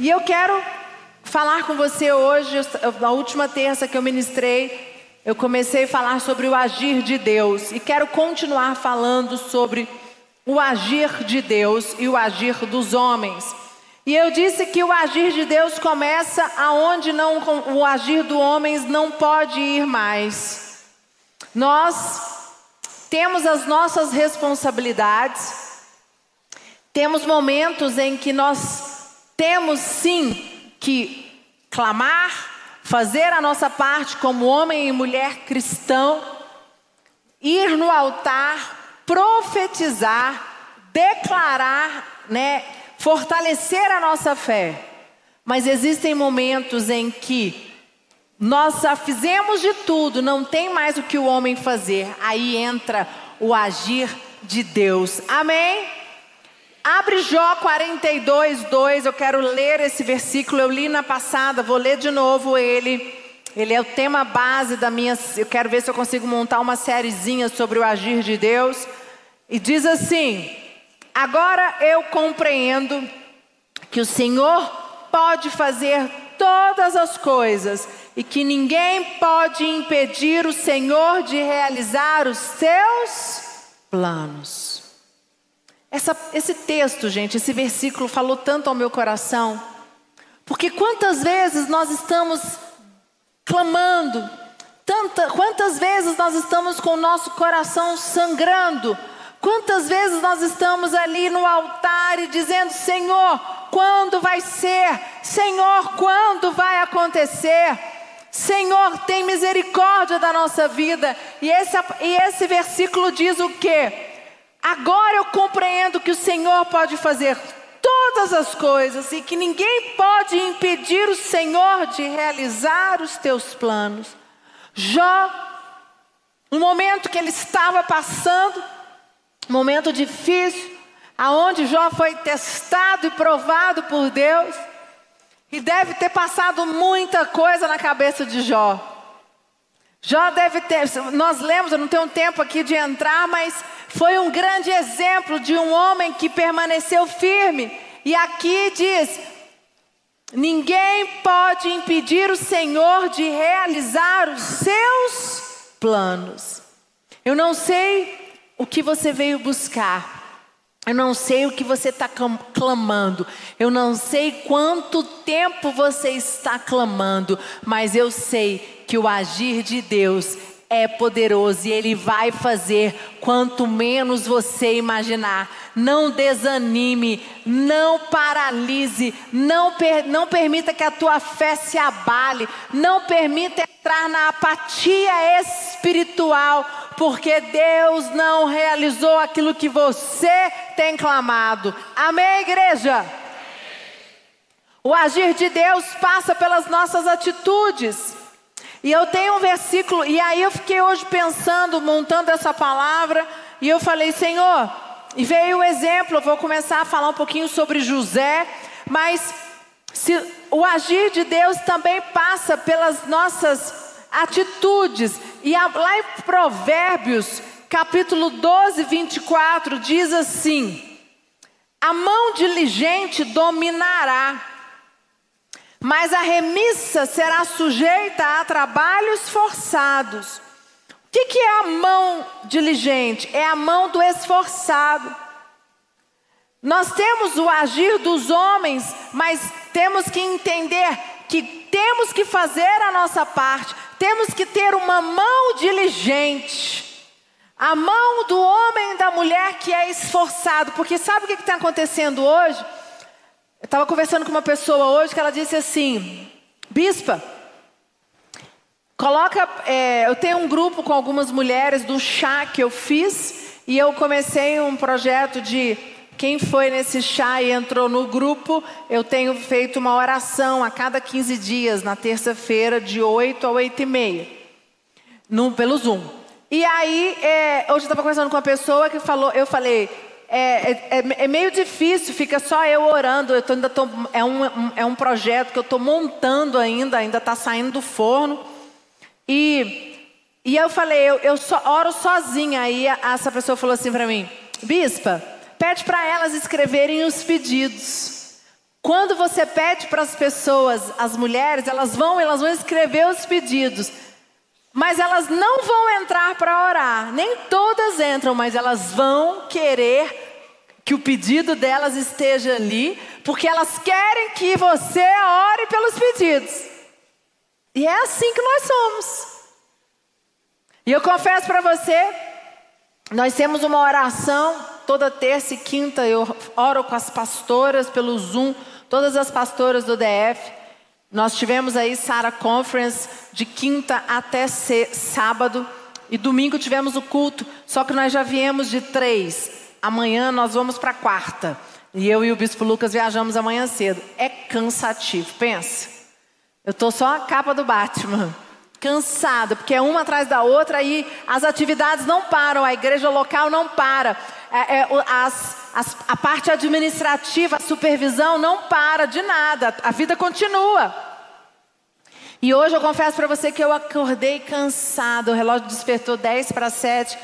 E eu quero falar com você hoje, na última terça que eu ministrei, eu comecei a falar sobre o agir de Deus e quero continuar falando sobre o agir de Deus e o agir dos homens. E eu disse que o agir de Deus começa aonde não o agir dos homens não pode ir mais. Nós temos as nossas responsabilidades. Temos momentos em que nós temos sim que clamar, fazer a nossa parte como homem e mulher cristão, ir no altar, profetizar, declarar, né, fortalecer a nossa fé. Mas existem momentos em que nós já fizemos de tudo, não tem mais o que o homem fazer. Aí entra o agir de Deus. Amém? Abre Jó 42, 2. Eu quero ler esse versículo. Eu li na passada, vou ler de novo ele. Ele é o tema base da minha. Eu quero ver se eu consigo montar uma sériezinha sobre o agir de Deus. E diz assim: Agora eu compreendo que o Senhor pode fazer todas as coisas e que ninguém pode impedir o Senhor de realizar os seus planos. Essa, esse texto, gente, esse versículo falou tanto ao meu coração, porque quantas vezes nós estamos clamando, tanta, quantas vezes nós estamos com o nosso coração sangrando, Quantas vezes nós estamos ali no altar e dizendo: Senhor, quando vai ser? Senhor, quando vai acontecer? Senhor, tem misericórdia da nossa vida. E esse, e esse versículo diz o que? Agora eu compreendo que o Senhor pode fazer todas as coisas e que ninguém pode impedir o Senhor de realizar os teus planos. Jó, no momento que ele estava passando, momento difícil, aonde Jó foi testado e provado por Deus, e deve ter passado muita coisa na cabeça de Jó. Jó deve ter, nós lemos, eu não tenho tempo aqui de entrar, mas foi um grande exemplo de um homem que permaneceu firme. E aqui diz: ninguém pode impedir o Senhor de realizar os seus planos. Eu não sei o que você veio buscar. Eu não sei o que você está clamando. Eu não sei quanto tempo você está clamando. Mas eu sei que o agir de Deus é poderoso e Ele vai fazer quanto menos você imaginar. Não desanime, não paralise, não, per, não permita que a tua fé se abale, não permita entrar na apatia espiritual, porque Deus não realizou aquilo que você tem clamado. Amém, igreja? O agir de Deus passa pelas nossas atitudes. E eu tenho um versículo, e aí eu fiquei hoje pensando, montando essa palavra, e eu falei, Senhor, e veio o exemplo, eu vou começar a falar um pouquinho sobre José, mas se, o agir de Deus também passa pelas nossas atitudes. E lá em Provérbios, capítulo 12, 24, diz assim: A mão diligente dominará mas a remissa será sujeita a trabalhos forçados. O que, que é a mão diligente? É a mão do esforçado. Nós temos o agir dos homens, mas temos que entender que temos que fazer a nossa parte, temos que ter uma mão diligente. A mão do homem e da mulher que é esforçado, porque sabe o que está acontecendo hoje? Eu estava conversando com uma pessoa hoje que ela disse assim: Bispa, coloca. É, eu tenho um grupo com algumas mulheres do chá que eu fiz e eu comecei um projeto de quem foi nesse chá e entrou no grupo, eu tenho feito uma oração a cada 15 dias, na terça-feira, de 8 a 8 e meia, no, pelo Zoom. E aí, é, hoje eu estava conversando com uma pessoa que falou, eu falei, é, é, é, meio difícil, fica só eu orando. Eu tô, ainda tô, é, um, é um projeto que eu estou montando ainda, ainda está saindo do forno. E, e eu falei, eu, eu oro sozinha. Aí essa pessoa falou assim para mim: Bispa, pede para elas escreverem os pedidos. Quando você pede para as pessoas, as mulheres, elas vão, elas vão escrever os pedidos. Mas elas não vão entrar para orar. Nem todas entram, mas elas vão querer que o pedido delas esteja ali, porque elas querem que você ore pelos pedidos. E é assim que nós somos. E eu confesso para você, nós temos uma oração toda terça e quinta, eu oro com as pastoras pelo Zoom, todas as pastoras do DF. Nós tivemos aí Sara Conference de quinta até sábado e domingo tivemos o culto, só que nós já viemos de três. Amanhã nós vamos para quarta. E eu e o Bispo Lucas viajamos amanhã cedo. É cansativo, pensa. Eu tô só a capa do Batman cansada, porque é uma atrás da outra e as atividades não param, a igreja local não para, é, é, as, as, a parte administrativa, a supervisão não para de nada, a vida continua. E hoje eu confesso para você que eu acordei cansado, o relógio despertou 10 para 7.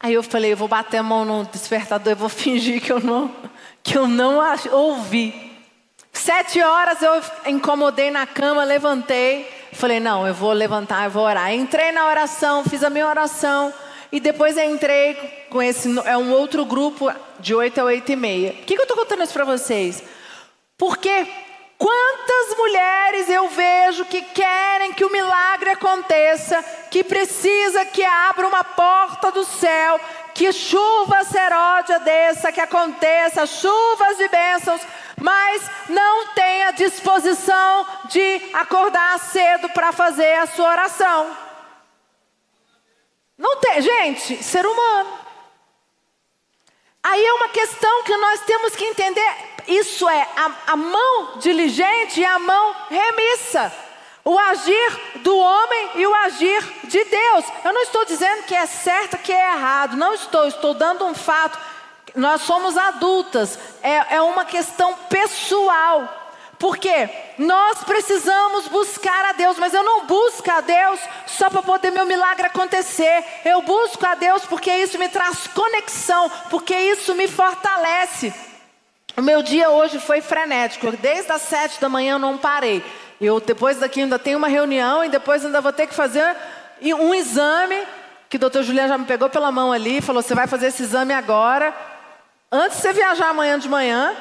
Aí eu falei, eu vou bater a mão no despertador, eu vou fingir que eu não, que eu não ouvi. Sete horas eu incomodei na cama, levantei, Falei, não, eu vou levantar, eu vou orar. Entrei na oração, fiz a minha oração. E depois entrei com esse, é um outro grupo de 8 a 8 e meia. Por que, que eu estou contando isso para vocês? Porque quantas mulheres eu vejo que querem que o milagre aconteça, que precisa que abra uma porta do céu, que chuva seródia desça, que aconteça, chuvas de bênçãos, mas não tem a disposição de acordar cedo para fazer a sua oração. Não tem, gente, ser humano. É uma questão que nós temos que entender. Isso é a, a mão diligente e a mão remissa. O agir do homem e o agir de Deus. Eu não estou dizendo que é certo, que é errado. Não estou, estou dando um fato nós somos adultas, é, é uma questão pessoal. Porque nós precisamos buscar a Deus, mas eu não busco a Deus só para poder meu milagre acontecer. Eu busco a Deus porque isso me traz conexão, porque isso me fortalece. O meu dia hoje foi frenético. Desde as sete da manhã eu não parei. Eu depois daqui ainda tenho uma reunião e depois ainda vou ter que fazer um exame que o doutor Juliano já me pegou pela mão ali, falou: você vai fazer esse exame agora antes de você viajar amanhã de manhã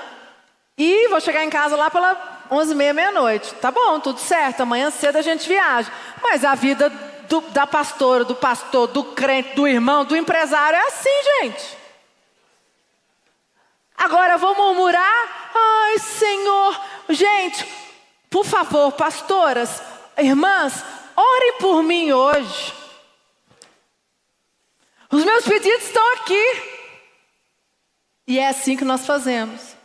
e vou chegar em casa lá pela 11 e meia, meia-noite. Tá bom, tudo certo, amanhã cedo a gente viaja. Mas a vida do, da pastora, do pastor, do crente, do irmão, do empresário é assim, gente. Agora vou murmurar? Ai, Senhor. Gente, por favor, pastoras, irmãs, orem por mim hoje. Os meus pedidos estão aqui. E é assim que nós fazemos.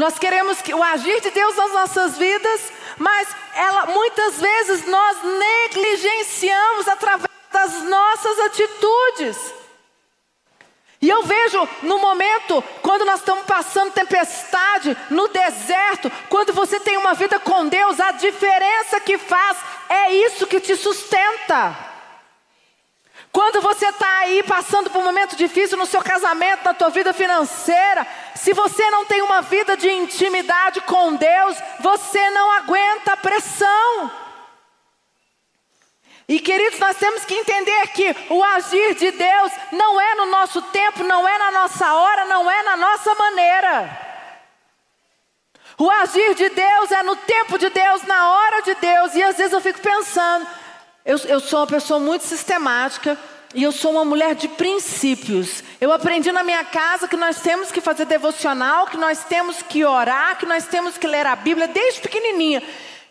Nós queremos que o agir de Deus nas nossas vidas, mas ela, muitas vezes nós negligenciamos através das nossas atitudes. E eu vejo no momento, quando nós estamos passando tempestade, no deserto, quando você tem uma vida com Deus, a diferença que faz é isso que te sustenta. Quando você está aí passando por um momento difícil no seu casamento, na tua vida financeira, se você não tem uma vida de intimidade com Deus, você não aguenta a pressão. E queridos, nós temos que entender que o agir de Deus não é no nosso tempo, não é na nossa hora, não é na nossa maneira. O agir de Deus é no tempo de Deus, na hora de Deus. E às vezes eu fico pensando, eu, eu sou uma pessoa muito sistemática e eu sou uma mulher de princípios. Eu aprendi na minha casa que nós temos que fazer devocional, que nós temos que orar, que nós temos que ler a Bíblia desde pequenininha.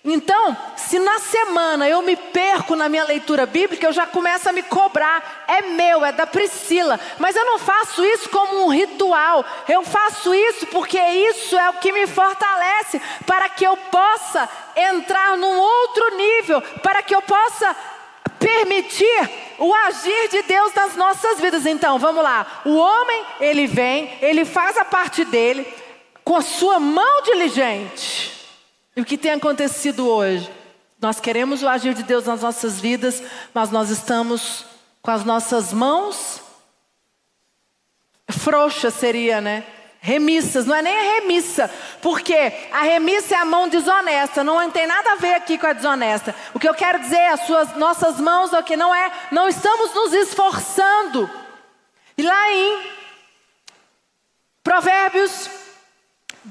Então, se na semana eu me perco na minha leitura bíblica, eu já começo a me cobrar. É meu, é da Priscila. Mas eu não faço isso como um ritual. Eu faço isso porque isso é o que me fortalece para que eu possa entrar num outro nível, para que eu possa permitir o agir de Deus nas nossas vidas. Então, vamos lá. O homem, ele vem, ele faz a parte dele com a sua mão diligente. E o que tem acontecido hoje? Nós queremos o agir de Deus nas nossas vidas, mas nós estamos com as nossas mãos frouxas, seria, né? remissas, não é nem a remissa, porque a remissa é a mão desonesta, não tem nada a ver aqui com a desonesta. O que eu quero dizer é as suas nossas mãos é que não é, não estamos nos esforçando. E lá em Provérbios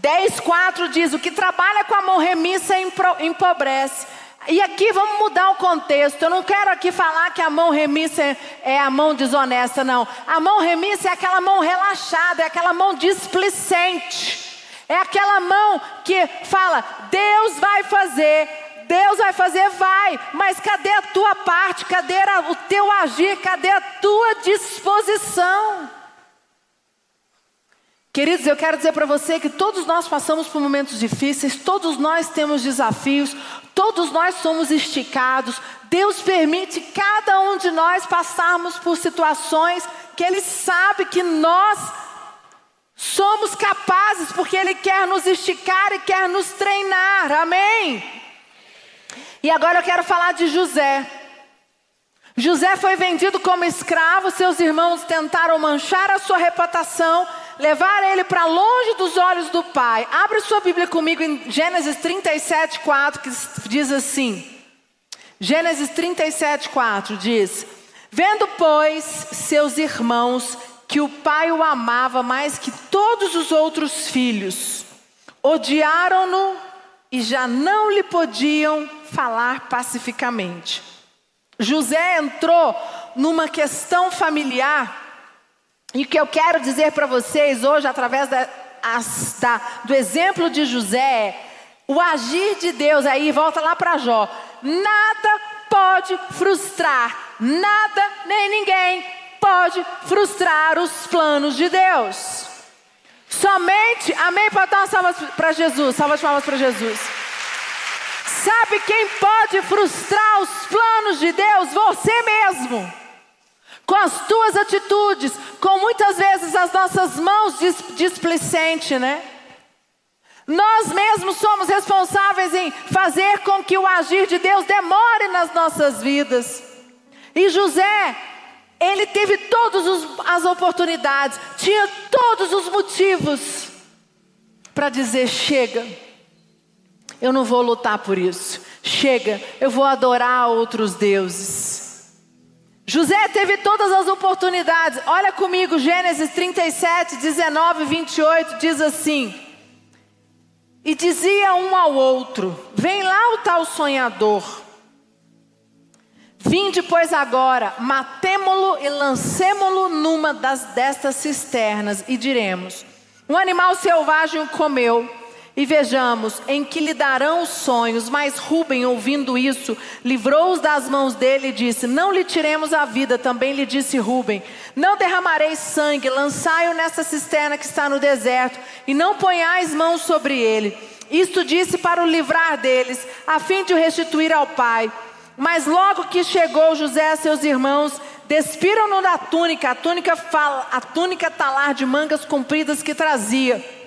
10, 4 diz: o que trabalha com a mão remissa empobrece. E aqui vamos mudar o contexto. Eu não quero aqui falar que a mão remissa é a mão desonesta, não. A mão remissa é aquela mão relaxada, é aquela mão displicente. É aquela mão que fala: Deus vai fazer, Deus vai fazer, vai, mas cadê a tua parte? Cadê o teu agir? Cadê a tua disposição? Queridos, eu quero dizer para você que todos nós passamos por momentos difíceis, todos nós temos desafios, todos nós somos esticados. Deus permite cada um de nós passarmos por situações que Ele sabe que nós somos capazes, porque Ele quer nos esticar e quer nos treinar. Amém? E agora eu quero falar de José. José foi vendido como escravo, seus irmãos tentaram manchar a sua reputação levar ele para longe dos olhos do pai. Abre sua Bíblia comigo em Gênesis 37, 4, que diz assim. Gênesis 37, 4 diz: Vendo, pois, seus irmãos que o pai o amava mais que todos os outros filhos, odiaram-no e já não lhe podiam falar pacificamente. José entrou numa questão familiar e o que eu quero dizer para vocês hoje, através da, as, da, do exemplo de José, é o agir de Deus aí, volta lá para Jó. Nada pode frustrar, nada nem ninguém pode frustrar os planos de Deus. Somente, amém? Pode dar uma salva para Jesus, salva de palmas para Jesus. Sabe quem pode frustrar os planos de Deus? Você mesmo com as tuas atitudes, com muitas vezes as nossas mãos displicentes, né? Nós mesmos somos responsáveis em fazer com que o agir de Deus demore nas nossas vidas. E José, ele teve todas as oportunidades, tinha todos os motivos para dizer: chega, eu não vou lutar por isso, chega, eu vou adorar outros deuses. José teve todas as oportunidades. Olha comigo, Gênesis 37, 19 e 28 diz assim: E dizia um ao outro: Vem lá o tal sonhador. Vinde, pois, agora, matemo-lo e lancemo-lo numa das destas cisternas, e diremos: Um animal selvagem o comeu e vejamos em que lhe darão os sonhos. Mas Rubem, ouvindo isso, livrou-os das mãos dele e disse: Não lhe tiremos a vida. Também lhe disse Rubem: Não derramareis sangue, lançai-o nessa cisterna que está no deserto, e não ponhais mãos sobre ele. Isto disse para o livrar deles, a fim de o restituir ao pai. Mas logo que chegou José a seus irmãos, despiram-no da túnica, a túnica, fala, a túnica talar de mangas compridas que trazia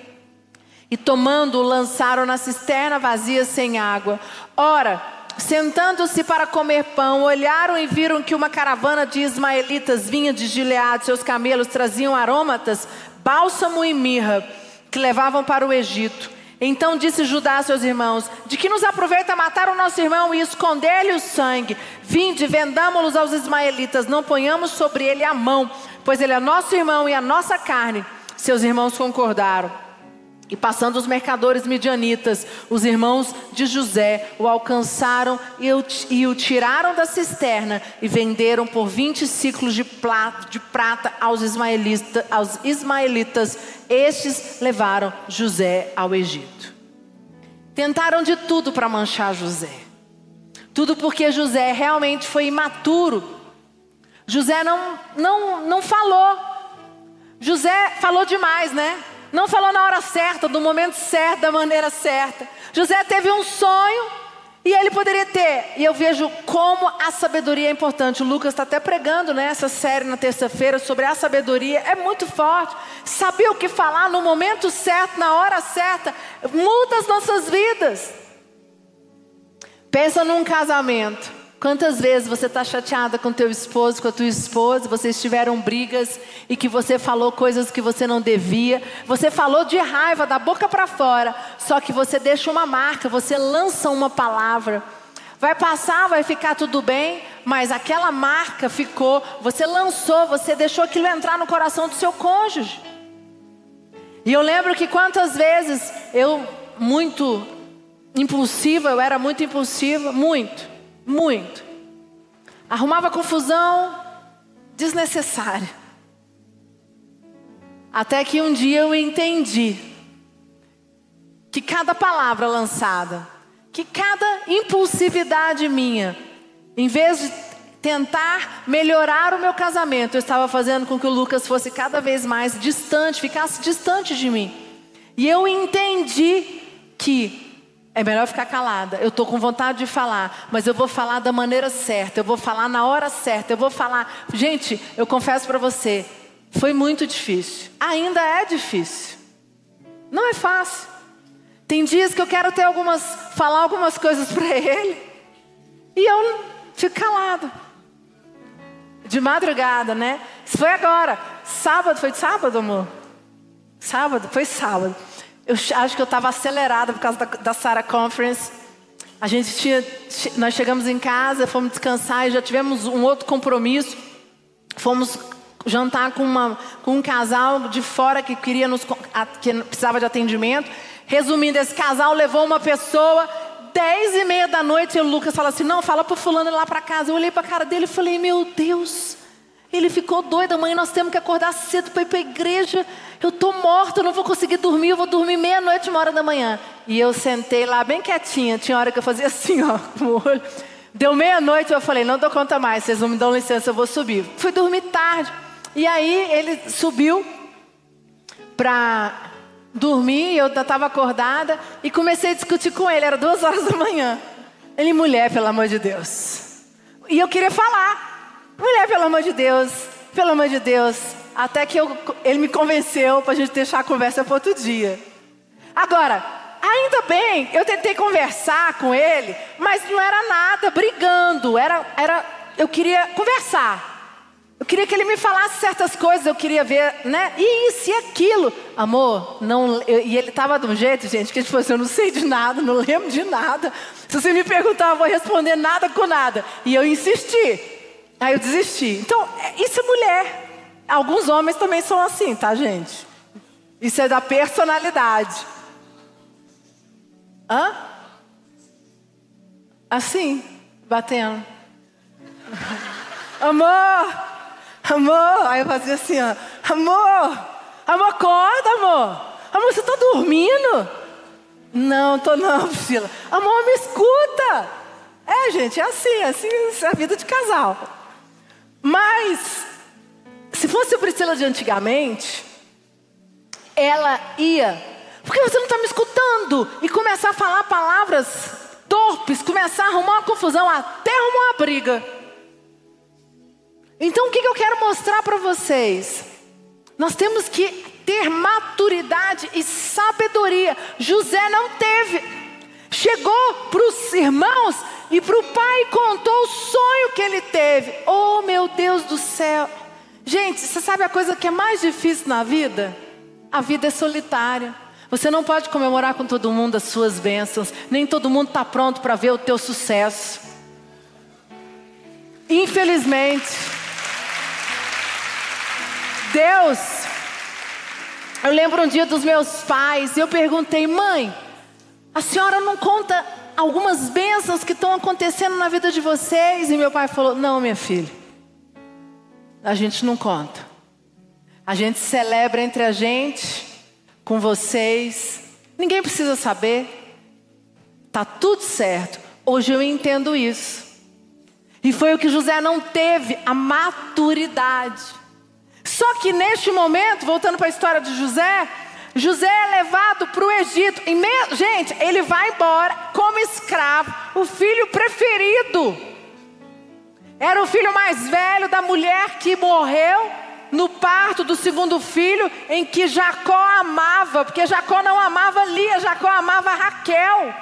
e tomando-o lançaram na cisterna vazia sem água. Ora, sentando-se para comer pão, olharam e viram que uma caravana de ismaelitas vinha de Gileade, seus camelos traziam aromatas, bálsamo e mirra, que levavam para o Egito. Então disse Judá a seus irmãos: De que nos aproveita matar o nosso irmão e esconder-lhe o sangue? Vinde, vendamo-los aos ismaelitas, não ponhamos sobre ele a mão, pois ele é nosso irmão e a nossa carne. Seus irmãos concordaram. E passando os mercadores midianitas, os irmãos de José o alcançaram e o, tiraram da cisterna e venderam por 20 ciclos de, de prata aos, ismaelita, aos ismaelitas. Estes levaram José ao Egito. Tentaram de tudo para manchar José. Tudo porque José realmente foi imaturo. José não, não, não falou. José falou demais, né? Não falou na hora certa, no momento certo, da maneira certa. José teve um sonho e ele poderia ter. E eu vejo como a sabedoria é importante. O Lucas está até pregando nessa né, série na terça-feira sobre a sabedoria. É muito forte. Saber o que falar no momento certo, na hora certa, muda as nossas vidas. Pensa num casamento. Quantas vezes você está chateada com teu esposo, com a tua esposa, vocês tiveram brigas e que você falou coisas que você não devia, você falou de raiva da boca para fora, só que você deixa uma marca, você lança uma palavra. Vai passar, vai ficar tudo bem, mas aquela marca ficou, você lançou, você deixou aquilo entrar no coração do seu cônjuge. E eu lembro que quantas vezes eu, muito impulsiva, eu era muito impulsiva, muito. Muito. Arrumava confusão desnecessária. Até que um dia eu entendi que cada palavra lançada, que cada impulsividade minha, em vez de tentar melhorar o meu casamento, eu estava fazendo com que o Lucas fosse cada vez mais distante, ficasse distante de mim. E eu entendi que é melhor ficar calada. Eu estou com vontade de falar, mas eu vou falar da maneira certa, eu vou falar na hora certa, eu vou falar. Gente, eu confesso para você, foi muito difícil. Ainda é difícil. Não é fácil. Tem dias que eu quero ter algumas, falar algumas coisas para ele e eu fico calada. De madrugada, né? Isso foi agora. Sábado, foi sábado, amor? Sábado? Foi sábado. Eu acho que eu estava acelerada por causa da, da Sarah Conference. A gente tinha, nós chegamos em casa, fomos descansar e já tivemos um outro compromisso. Fomos jantar com, uma, com um casal de fora que queria nos, que precisava de atendimento. Resumindo, esse casal levou uma pessoa dez e meia da noite e o Lucas fala assim, não, fala para fulano ir lá para casa. Eu olhei para a cara dele e falei, meu Deus, ele ficou doido, amanhã nós temos que acordar cedo para ir para a igreja. Eu estou morta, eu não vou conseguir dormir, eu vou dormir meia-noite, uma hora da manhã. E eu sentei lá bem quietinha, tinha hora que eu fazia assim, ó, com o olho. Deu meia-noite, eu falei, não dou conta mais, vocês não me dão licença, eu vou subir. Fui dormir tarde. E aí ele subiu para dormir, eu estava acordada e comecei a discutir com ele, era duas horas da manhã. Ele, mulher, pelo amor de Deus. E eu queria falar. Mulher, pelo amor de Deus, pelo amor de Deus. Até que eu, ele me convenceu para a gente deixar a conversa para outro dia. Agora, ainda bem, eu tentei conversar com ele, mas não era nada brigando. Era, era, eu queria conversar. Eu queria que ele me falasse certas coisas, eu queria ver, né? E isso e aquilo. Amor, não. Eu, e ele estava de um jeito, gente, que tipo assim, eu não sei de nada, não lembro de nada. Se você me perguntar, eu vou responder nada com nada. E eu insisti. Aí eu desisti. Então, é, isso é mulher. Alguns homens também são assim, tá, gente? Isso é da personalidade. Hã? Assim, batendo. amor, amor. Aí eu fazia assim, ó. Amor, amor, acorda, amor. Amor, você tá dormindo? Não, tô não, Priscila. Amor, me escuta. É, gente, é assim, é assim é a vida de casal. Mas, se fosse a Priscila de antigamente, ela ia, porque você não está me escutando, e começar a falar palavras torpes, começar a arrumar uma confusão, até arrumar uma briga. Então, o que, que eu quero mostrar para vocês? Nós temos que ter maturidade e sabedoria. José não teve. Chegou para os irmãos e para o pai contou o sonho que ele teve. Oh, meu Deus do céu. Gente, você sabe a coisa que é mais difícil na vida? A vida é solitária. Você não pode comemorar com todo mundo as suas bênçãos. Nem todo mundo está pronto para ver o teu sucesso. Infelizmente. Deus. Eu lembro um dia dos meus pais e eu perguntei, mãe, a senhora não conta algumas bênçãos que estão acontecendo na vida de vocês. E meu pai falou: Não, minha filha, a gente não conta. A gente celebra entre a gente, com vocês. Ninguém precisa saber. Tá tudo certo. Hoje eu entendo isso. E foi o que José não teve, a maturidade. Só que neste momento, voltando para a história de José, José é levado para o Egito. Me... Gente, ele vai embora como escravo, o filho preferido. Era o filho mais velho da mulher que morreu no parto do segundo filho, em que Jacó amava, porque Jacó não amava Lia, Jacó amava Raquel.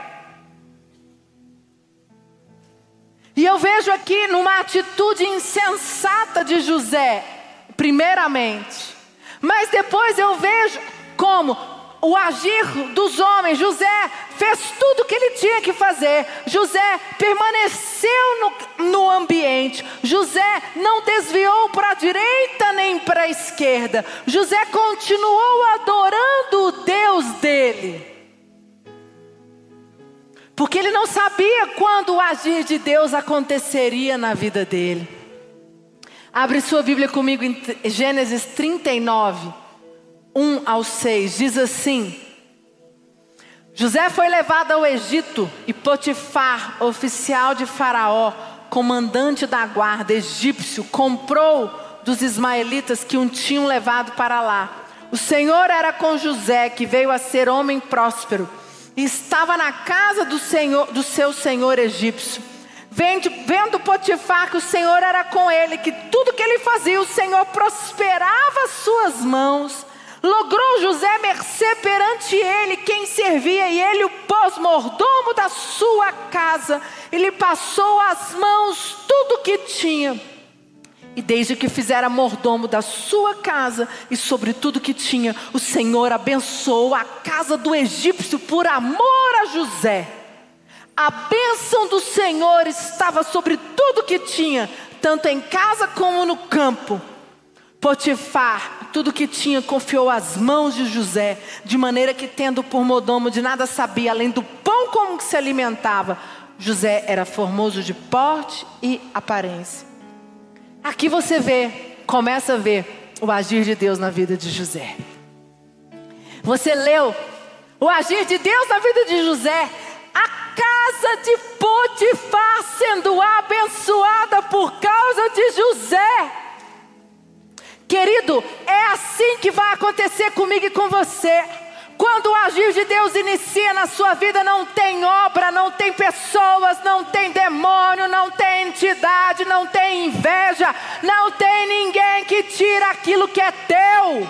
E eu vejo aqui numa atitude insensata de José, primeiramente, mas depois eu vejo como o agir dos homens. José fez tudo o que ele tinha que fazer. José permaneceu no, no ambiente. José não desviou para a direita nem para a esquerda. José continuou adorando o Deus dele. Porque ele não sabia quando o agir de Deus aconteceria na vida dele. Abre sua Bíblia comigo em Gênesis 39. 1 ao 6, diz assim: José foi levado ao Egito e Potifar, oficial de Faraó, comandante da guarda egípcio, comprou dos ismaelitas que o tinham levado para lá. O Senhor era com José, que veio a ser homem próspero, e estava na casa do, senhor, do seu senhor egípcio. Vendo, vendo Potifar que o Senhor era com ele, que tudo que ele fazia, o Senhor prosperava as suas mãos. Logrou José mercê perante ele, quem servia, e ele o pôs mordomo da sua casa. Ele passou as mãos tudo que tinha. E desde que fizera mordomo da sua casa e sobre tudo que tinha, o Senhor abençoou a casa do egípcio por amor a José. A bênção do Senhor estava sobre tudo que tinha, tanto em casa como no campo. Potifar, tudo que tinha, confiou às mãos de José, de maneira que, tendo por modomo de nada sabia, além do pão como que se alimentava, José era formoso de porte e aparência. Aqui você vê, começa a ver o agir de Deus na vida de José. Você leu o agir de Deus na vida de José, a casa de Potifar sendo abençoada por causa de José. Querido, é assim que vai acontecer comigo e com você. Quando o agir de Deus inicia na sua vida, não tem obra, não tem pessoas, não tem demônio, não tem entidade, não tem inveja, não tem ninguém que tira aquilo que é teu.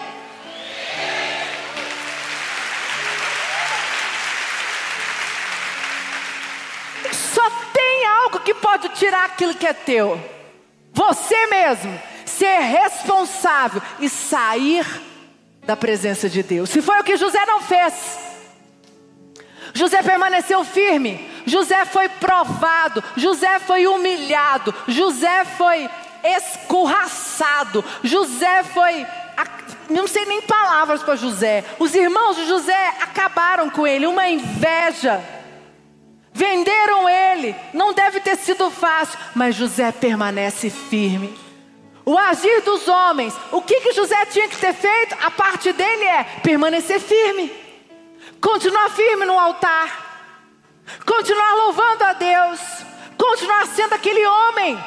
Só tem algo que pode tirar aquilo que é teu. Você mesmo ser responsável e sair da presença de Deus. Se foi o que José não fez. José permaneceu firme, José foi provado, José foi humilhado, José foi escorraçado, José foi. Não sei nem palavras para José. Os irmãos de José acabaram com ele, uma inveja. Venderam ele, não deve ter sido fácil, mas José permanece firme. O agir dos homens, o que, que José tinha que ter feito? A parte dele é permanecer firme, continuar firme no altar, continuar louvando a Deus, continuar sendo aquele homem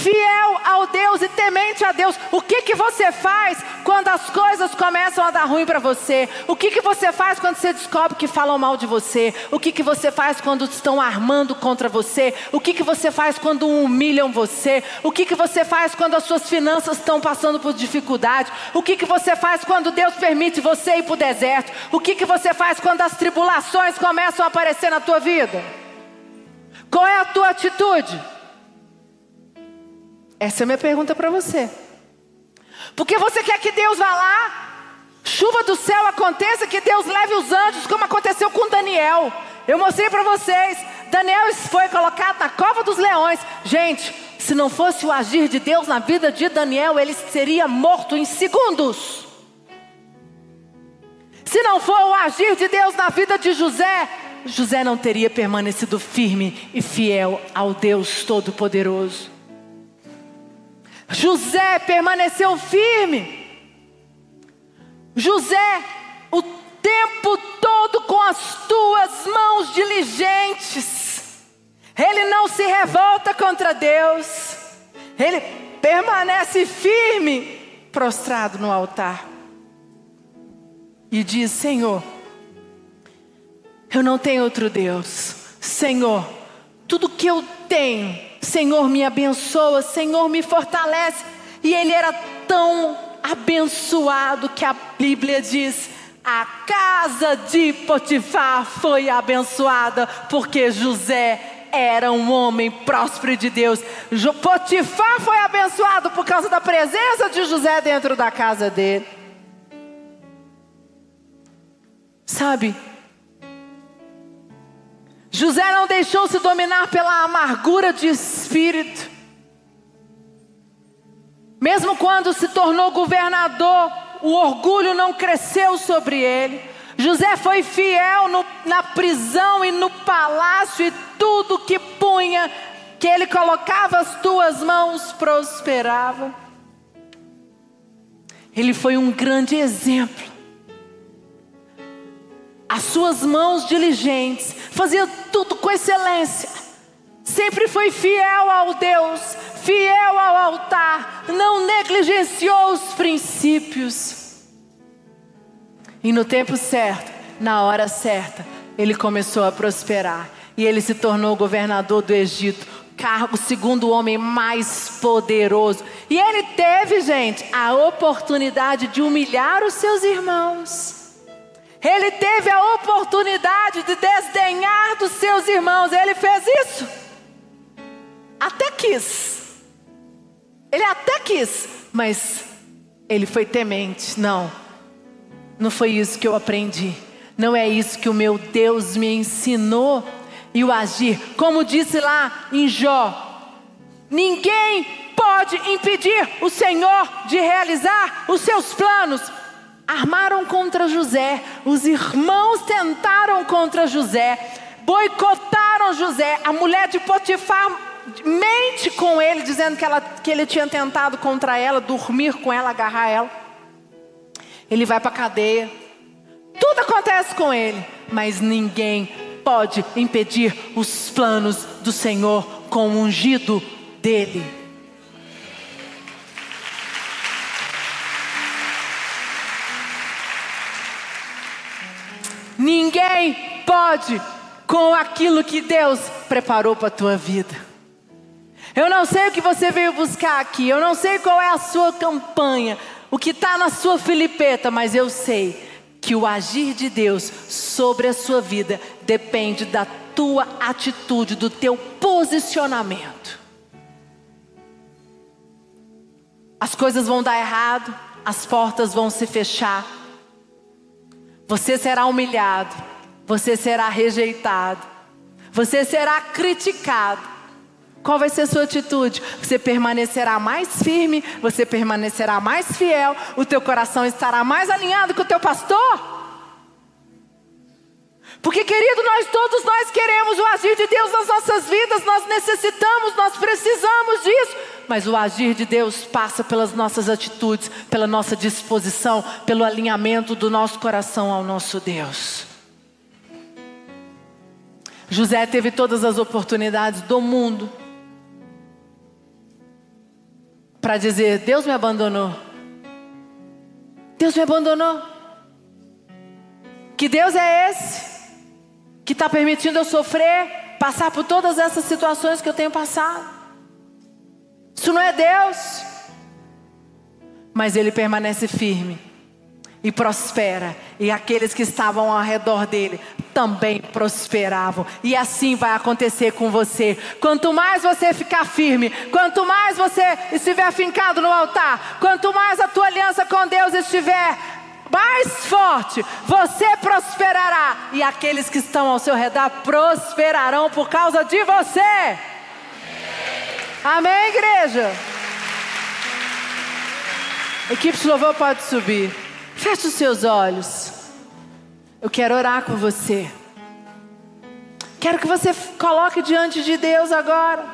fiel ao Deus e temente a Deus. O que que você faz quando as coisas começam a dar ruim para você? O que que você faz quando você descobre que falam mal de você? O que que você faz quando estão armando contra você? O que que você faz quando humilham você? O que que você faz quando as suas finanças estão passando por dificuldade? O que que você faz quando Deus permite você ir para o deserto? O que que você faz quando as tribulações começam a aparecer na tua vida? Qual é a tua atitude? Essa é a minha pergunta para você. Porque você quer que Deus vá lá, chuva do céu aconteça, que Deus leve os anjos, como aconteceu com Daniel. Eu mostrei para vocês. Daniel foi colocado na cova dos leões. Gente, se não fosse o agir de Deus na vida de Daniel, ele seria morto em segundos. Se não for o agir de Deus na vida de José, José não teria permanecido firme e fiel ao Deus Todo-Poderoso. José permaneceu firme. José, o tempo todo com as tuas mãos diligentes. Ele não se revolta contra Deus. Ele permanece firme, prostrado no altar. E diz: Senhor, eu não tenho outro Deus. Senhor, tudo que eu tenho Senhor me abençoa, Senhor me fortalece. E ele era tão abençoado que a Bíblia diz: a casa de Potifar foi abençoada, porque José era um homem próspero de Deus. Potifar foi abençoado por causa da presença de José dentro da casa dele. Sabe? José não deixou se dominar pela amargura de espírito. Mesmo quando se tornou governador, o orgulho não cresceu sobre ele. José foi fiel no, na prisão e no palácio, e tudo que punha, que ele colocava as tuas mãos, prosperava. Ele foi um grande exemplo. As suas mãos diligentes, fazia tudo com excelência. Sempre foi fiel ao Deus, fiel ao altar, não negligenciou os princípios. E no tempo certo, na hora certa, ele começou a prosperar. E ele se tornou governador do Egito, cargo segundo o homem mais poderoso. E ele teve, gente, a oportunidade de humilhar os seus irmãos. Ele teve a oportunidade de desdenhar dos seus irmãos. Ele fez isso. Até quis. Ele até quis, mas ele foi temente. Não, não foi isso que eu aprendi. Não é isso que o meu Deus me ensinou. E o agir, como disse lá em Jó, ninguém pode impedir o Senhor de realizar os seus planos. Armaram contra José, os irmãos tentaram contra José, boicotaram José. A mulher de Potifar mente com ele, dizendo que, ela, que ele tinha tentado contra ela, dormir com ela, agarrar ela ele vai para a cadeia. Tudo acontece com ele, mas ninguém pode impedir os planos do Senhor com o ungido dele. Ninguém pode com aquilo que Deus preparou para a tua vida. Eu não sei o que você veio buscar aqui, eu não sei qual é a sua campanha, o que está na sua filipeta, mas eu sei que o agir de Deus sobre a sua vida depende da tua atitude, do teu posicionamento. As coisas vão dar errado, as portas vão se fechar, você será humilhado, você será rejeitado, você será criticado. Qual vai ser a sua atitude? Você permanecerá mais firme, você permanecerá mais fiel, o teu coração estará mais alinhado com o teu pastor? Porque, querido, nós todos nós queremos o agir de Deus nas nossas vidas, nós necessitamos, nós precisamos disso. Mas o agir de Deus passa pelas nossas atitudes, pela nossa disposição, pelo alinhamento do nosso coração ao nosso Deus. José teve todas as oportunidades do mundo para dizer: Deus me abandonou. Deus me abandonou. Que Deus é esse que está permitindo eu sofrer, passar por todas essas situações que eu tenho passado? Isso não é Deus. Mas ele permanece firme e prospera, e aqueles que estavam ao redor dele também prosperavam. E assim vai acontecer com você. Quanto mais você ficar firme, quanto mais você estiver fincado no altar, quanto mais a tua aliança com Deus estiver mais forte, você prosperará, e aqueles que estão ao seu redor prosperarão por causa de você. Amém, igreja? Equipe de louvor pode subir. Feche os seus olhos. Eu quero orar com você. Quero que você coloque diante de Deus agora.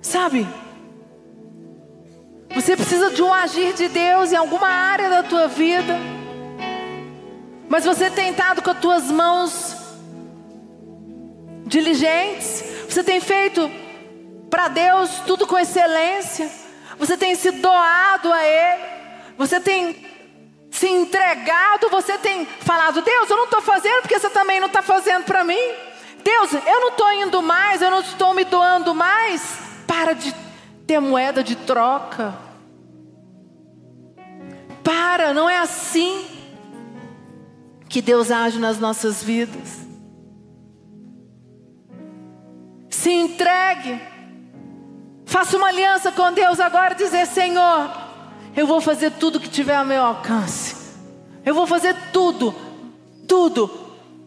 Sabe? Você precisa de um agir de Deus em alguma área da tua vida. Mas você tem estado com as tuas mãos diligentes. Você tem feito para Deus tudo com excelência. Você tem se doado a Ele. Você tem se entregado, você tem falado: Deus, eu não estou fazendo porque você também não está fazendo para mim. Deus, eu não estou indo mais, eu não estou me doando mais. Para de ter moeda de troca. Para, não é assim que Deus age nas nossas vidas. Se entregue. Faça uma aliança com Deus agora e dizer: Senhor, eu vou fazer tudo que tiver ao meu alcance. Eu vou fazer tudo, tudo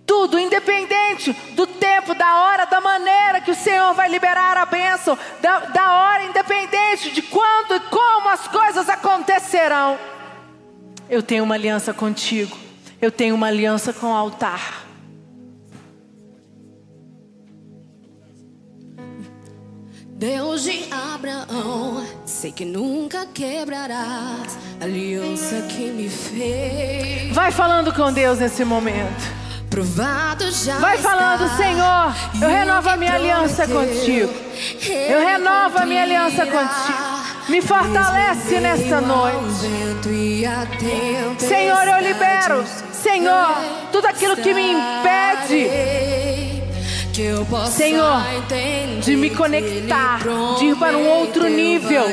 tudo, independente do tempo, da hora, da maneira que o Senhor vai liberar a bênção, da, da hora, independente de quando e como as coisas acontecerão. Eu tenho uma aliança contigo, eu tenho uma aliança com o altar. Deus de Abraão, sei que nunca quebrarás a aliança que me fez. Vai falando com Deus nesse momento. Provado já Vai falando, Senhor, eu renovo a que minha aliança contigo. Eu renovo a minha aliança contigo. Me fortalece nesta noite. Senhor, eu libero, Senhor, tudo aquilo que me impede Senhor, de me conectar, de ir para um outro nível.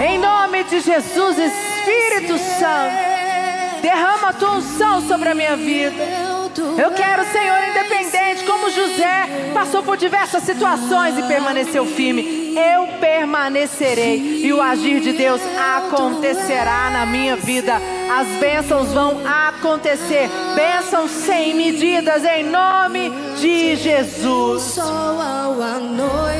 Em nome de Jesus, Espírito Santo, derrama a tua unção sobre a minha vida. Eu quero, Senhor, independente, como José passou por diversas situações e permaneceu firme. Eu permanecerei e o agir de Deus acontecerá na minha vida. As bênçãos vão acontecer. Bênçãos sem medidas em nome de Jesus.